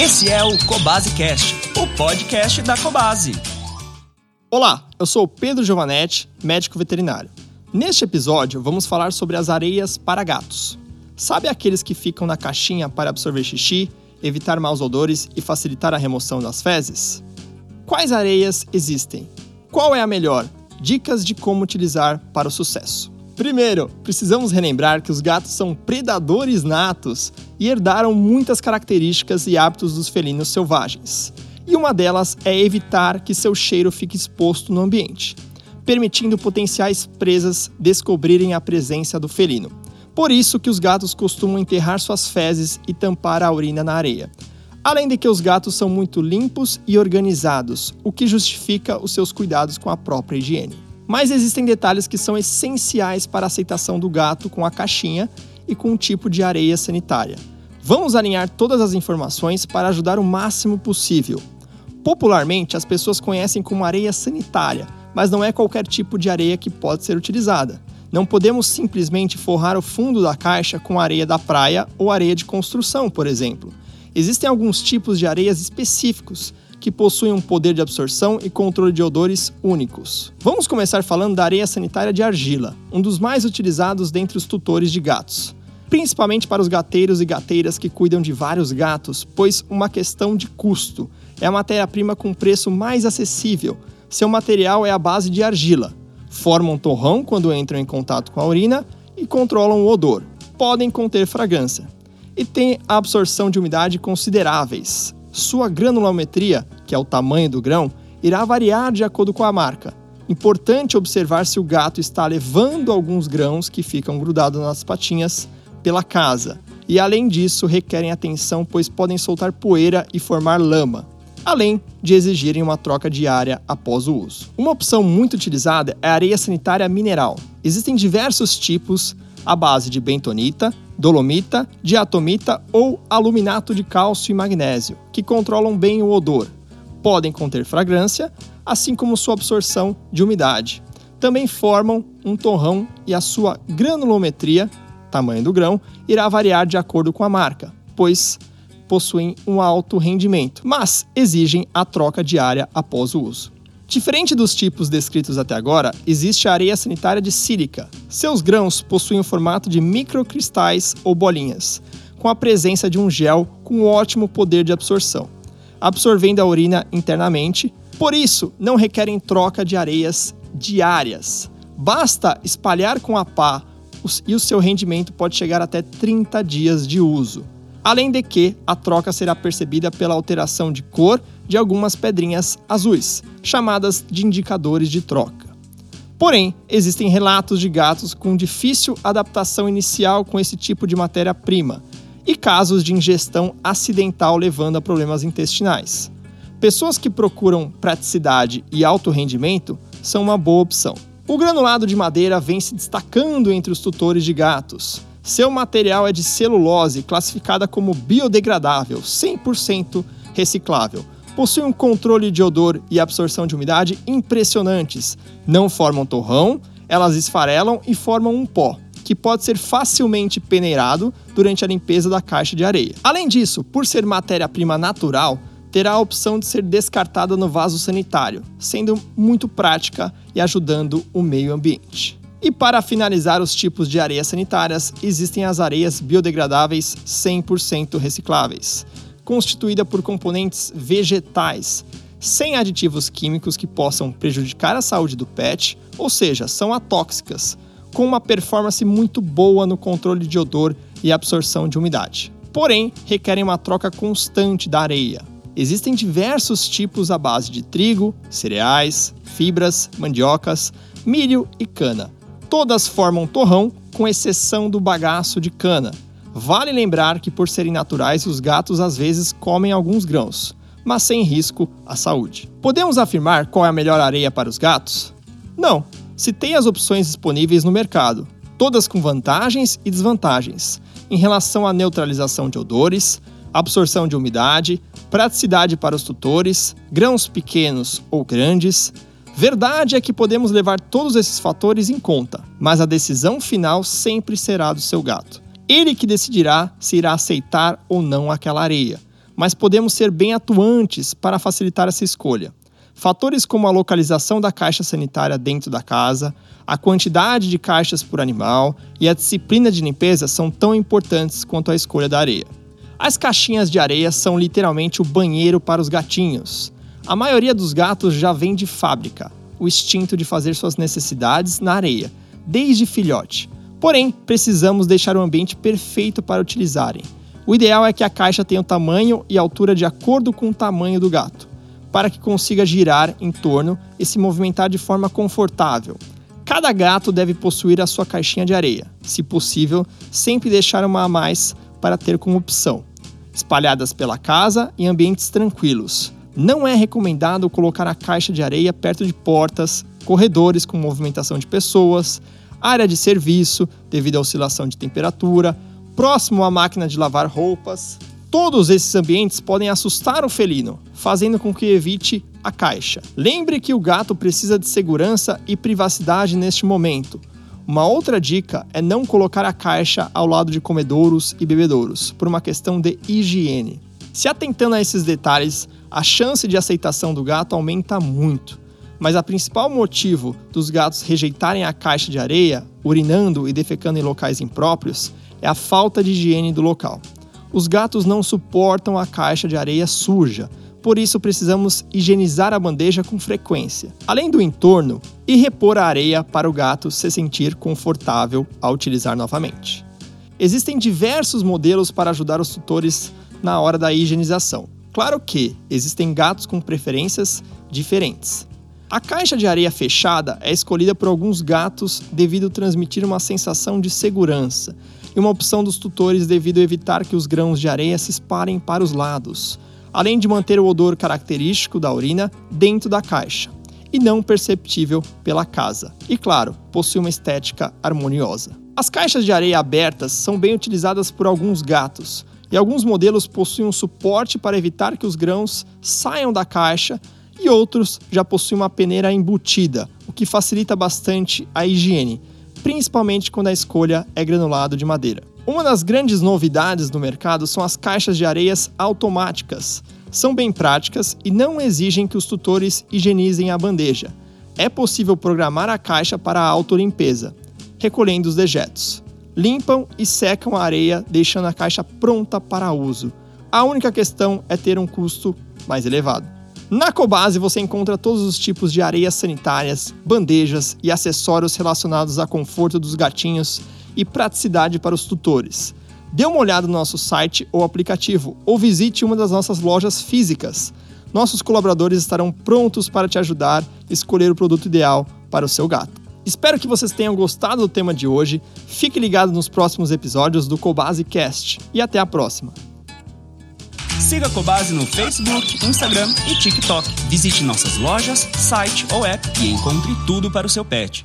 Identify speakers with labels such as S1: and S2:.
S1: Esse é o Cobase Cast, o podcast da Cobase.
S2: Olá, eu sou Pedro Giovanetti, médico veterinário. Neste episódio, vamos falar sobre as areias para gatos. Sabe aqueles que ficam na caixinha para absorver xixi, evitar maus odores e facilitar a remoção das fezes? Quais areias existem? Qual é a melhor? Dicas de como utilizar para o sucesso. Primeiro, precisamos relembrar que os gatos são predadores natos e herdaram muitas características e hábitos dos felinos selvagens. E uma delas é evitar que seu cheiro fique exposto no ambiente, permitindo potenciais presas descobrirem a presença do felino. Por isso que os gatos costumam enterrar suas fezes e tampar a urina na areia. Além de que os gatos são muito limpos e organizados, o que justifica os seus cuidados com a própria higiene. Mas existem detalhes que são essenciais para a aceitação do gato com a caixinha e com o tipo de areia sanitária. Vamos alinhar todas as informações para ajudar o máximo possível. Popularmente, as pessoas conhecem como areia sanitária, mas não é qualquer tipo de areia que pode ser utilizada. Não podemos simplesmente forrar o fundo da caixa com areia da praia ou areia de construção, por exemplo. Existem alguns tipos de areias específicos que possuem um poder de absorção e controle de odores únicos. Vamos começar falando da areia sanitária de argila, um dos mais utilizados dentre os tutores de gatos. Principalmente para os gateiros e gateiras que cuidam de vários gatos, pois uma questão de custo. É a matéria-prima com preço mais acessível. Seu material é a base de argila. Formam torrão quando entram em contato com a urina e controlam o odor. Podem conter fragrância. E têm absorção de umidade consideráveis, sua granulometria, que é o tamanho do grão, irá variar de acordo com a marca. Importante observar se o gato está levando alguns grãos que ficam grudados nas patinhas pela casa. E além disso, requerem atenção, pois podem soltar poeira e formar lama, além de exigirem uma troca diária após o uso. Uma opção muito utilizada é a areia sanitária mineral. Existem diversos tipos à base de bentonita, dolomita, diatomita ou aluminato de cálcio e magnésio, que controlam bem o odor. Podem conter fragrância, assim como sua absorção de umidade. Também formam um torrão e a sua granulometria, tamanho do grão, irá variar de acordo com a marca, pois possuem um alto rendimento, mas exigem a troca diária após o uso. Diferente dos tipos descritos até agora, existe a areia sanitária de sílica. Seus grãos possuem o formato de microcristais ou bolinhas, com a presença de um gel com ótimo poder de absorção, absorvendo a urina internamente, por isso não requerem troca de areias diárias. Basta espalhar com a pá e o seu rendimento pode chegar até 30 dias de uso. Além de que a troca será percebida pela alteração de cor de algumas pedrinhas azuis, chamadas de indicadores de troca. Porém, existem relatos de gatos com difícil adaptação inicial com esse tipo de matéria-prima e casos de ingestão acidental levando a problemas intestinais. Pessoas que procuram praticidade e alto rendimento são uma boa opção. O granulado de madeira vem se destacando entre os tutores de gatos. Seu material é de celulose, classificada como biodegradável, 100% reciclável, possuem um controle de odor e absorção de umidade impressionantes. Não formam torrão, elas esfarelam e formam um pó, que pode ser facilmente peneirado durante a limpeza da caixa de areia. Além disso, por ser matéria-prima natural, terá a opção de ser descartada no vaso sanitário, sendo muito prática e ajudando o meio ambiente. E para finalizar os tipos de areias sanitárias, existem as areias biodegradáveis 100% recicláveis constituída por componentes vegetais, sem aditivos químicos que possam prejudicar a saúde do pet, ou seja, são atóxicas, com uma performance muito boa no controle de odor e absorção de umidade. Porém, requerem uma troca constante da areia. Existem diversos tipos à base de trigo, cereais, fibras, mandiocas, milho e cana. Todas formam torrão, com exceção do bagaço de cana, Vale lembrar que, por serem naturais, os gatos às vezes comem alguns grãos, mas sem risco à saúde. Podemos afirmar qual é a melhor areia para os gatos? Não. Citei as opções disponíveis no mercado, todas com vantagens e desvantagens, em relação à neutralização de odores, absorção de umidade, praticidade para os tutores, grãos pequenos ou grandes. Verdade é que podemos levar todos esses fatores em conta, mas a decisão final sempre será do seu gato. Ele que decidirá se irá aceitar ou não aquela areia. mas podemos ser bem atuantes para facilitar essa escolha. Fatores como a localização da caixa sanitária dentro da casa, a quantidade de caixas por animal e a disciplina de limpeza são tão importantes quanto a escolha da areia. As caixinhas de areia são literalmente o banheiro para os gatinhos. A maioria dos gatos já vem de fábrica, o instinto de fazer suas necessidades na areia, desde filhote. Porém, precisamos deixar o ambiente perfeito para utilizarem. O ideal é que a caixa tenha o tamanho e altura de acordo com o tamanho do gato para que consiga girar em torno e se movimentar de forma confortável. Cada gato deve possuir a sua caixinha de areia, se possível, sempre deixar uma a mais para ter como opção, espalhadas pela casa em ambientes tranquilos. Não é recomendado colocar a caixa de areia perto de portas, corredores com movimentação de pessoas, área de serviço devido à oscilação de temperatura, próximo à máquina de lavar roupas, Todos esses ambientes podem assustar o felino, fazendo com que evite a caixa. Lembre que o gato precisa de segurança e privacidade neste momento. Uma outra dica é não colocar a caixa ao lado de comedouros e bebedouros, por uma questão de higiene. Se atentando a esses detalhes, a chance de aceitação do gato aumenta muito. Mas a principal motivo dos gatos rejeitarem a caixa de areia, urinando e defecando em locais impróprios, é a falta de higiene do local. Os gatos não suportam a caixa de areia suja, por isso precisamos higienizar a bandeja com frequência, além do entorno, e repor a areia para o gato se sentir confortável ao utilizar novamente. Existem diversos modelos para ajudar os tutores na hora da higienização. Claro que existem gatos com preferências diferentes. A caixa de areia fechada é escolhida por alguns gatos devido transmitir uma sensação de segurança e uma opção dos tutores devido a evitar que os grãos de areia se espalhem para os lados, além de manter o odor característico da urina dentro da caixa e não perceptível pela casa. E claro, possui uma estética harmoniosa. As caixas de areia abertas são bem utilizadas por alguns gatos, e alguns modelos possuem um suporte para evitar que os grãos saiam da caixa, e outros já possuem uma peneira embutida, o que facilita bastante a higiene, principalmente quando a escolha é granulado de madeira. Uma das grandes novidades no mercado são as caixas de areias automáticas. São bem práticas e não exigem que os tutores higienizem a bandeja. É possível programar a caixa para a autolimpeza, recolhendo os dejetos. Limpam e secam a areia, deixando a caixa pronta para uso. A única questão é ter um custo mais elevado. Na Cobase você encontra todos os tipos de areias sanitárias, bandejas e acessórios relacionados a conforto dos gatinhos e praticidade para os tutores. Dê uma olhada no nosso site ou aplicativo ou visite uma das nossas lojas físicas. Nossos colaboradores estarão prontos para te ajudar a escolher o produto ideal para o seu gato. Espero que vocês tenham gostado do tema de hoje. Fique ligado nos próximos episódios do Cobase Cast e até a próxima.
S1: Siga a Cobase no Facebook, Instagram e TikTok. Visite nossas lojas, site ou app e encontre tudo para o seu pet.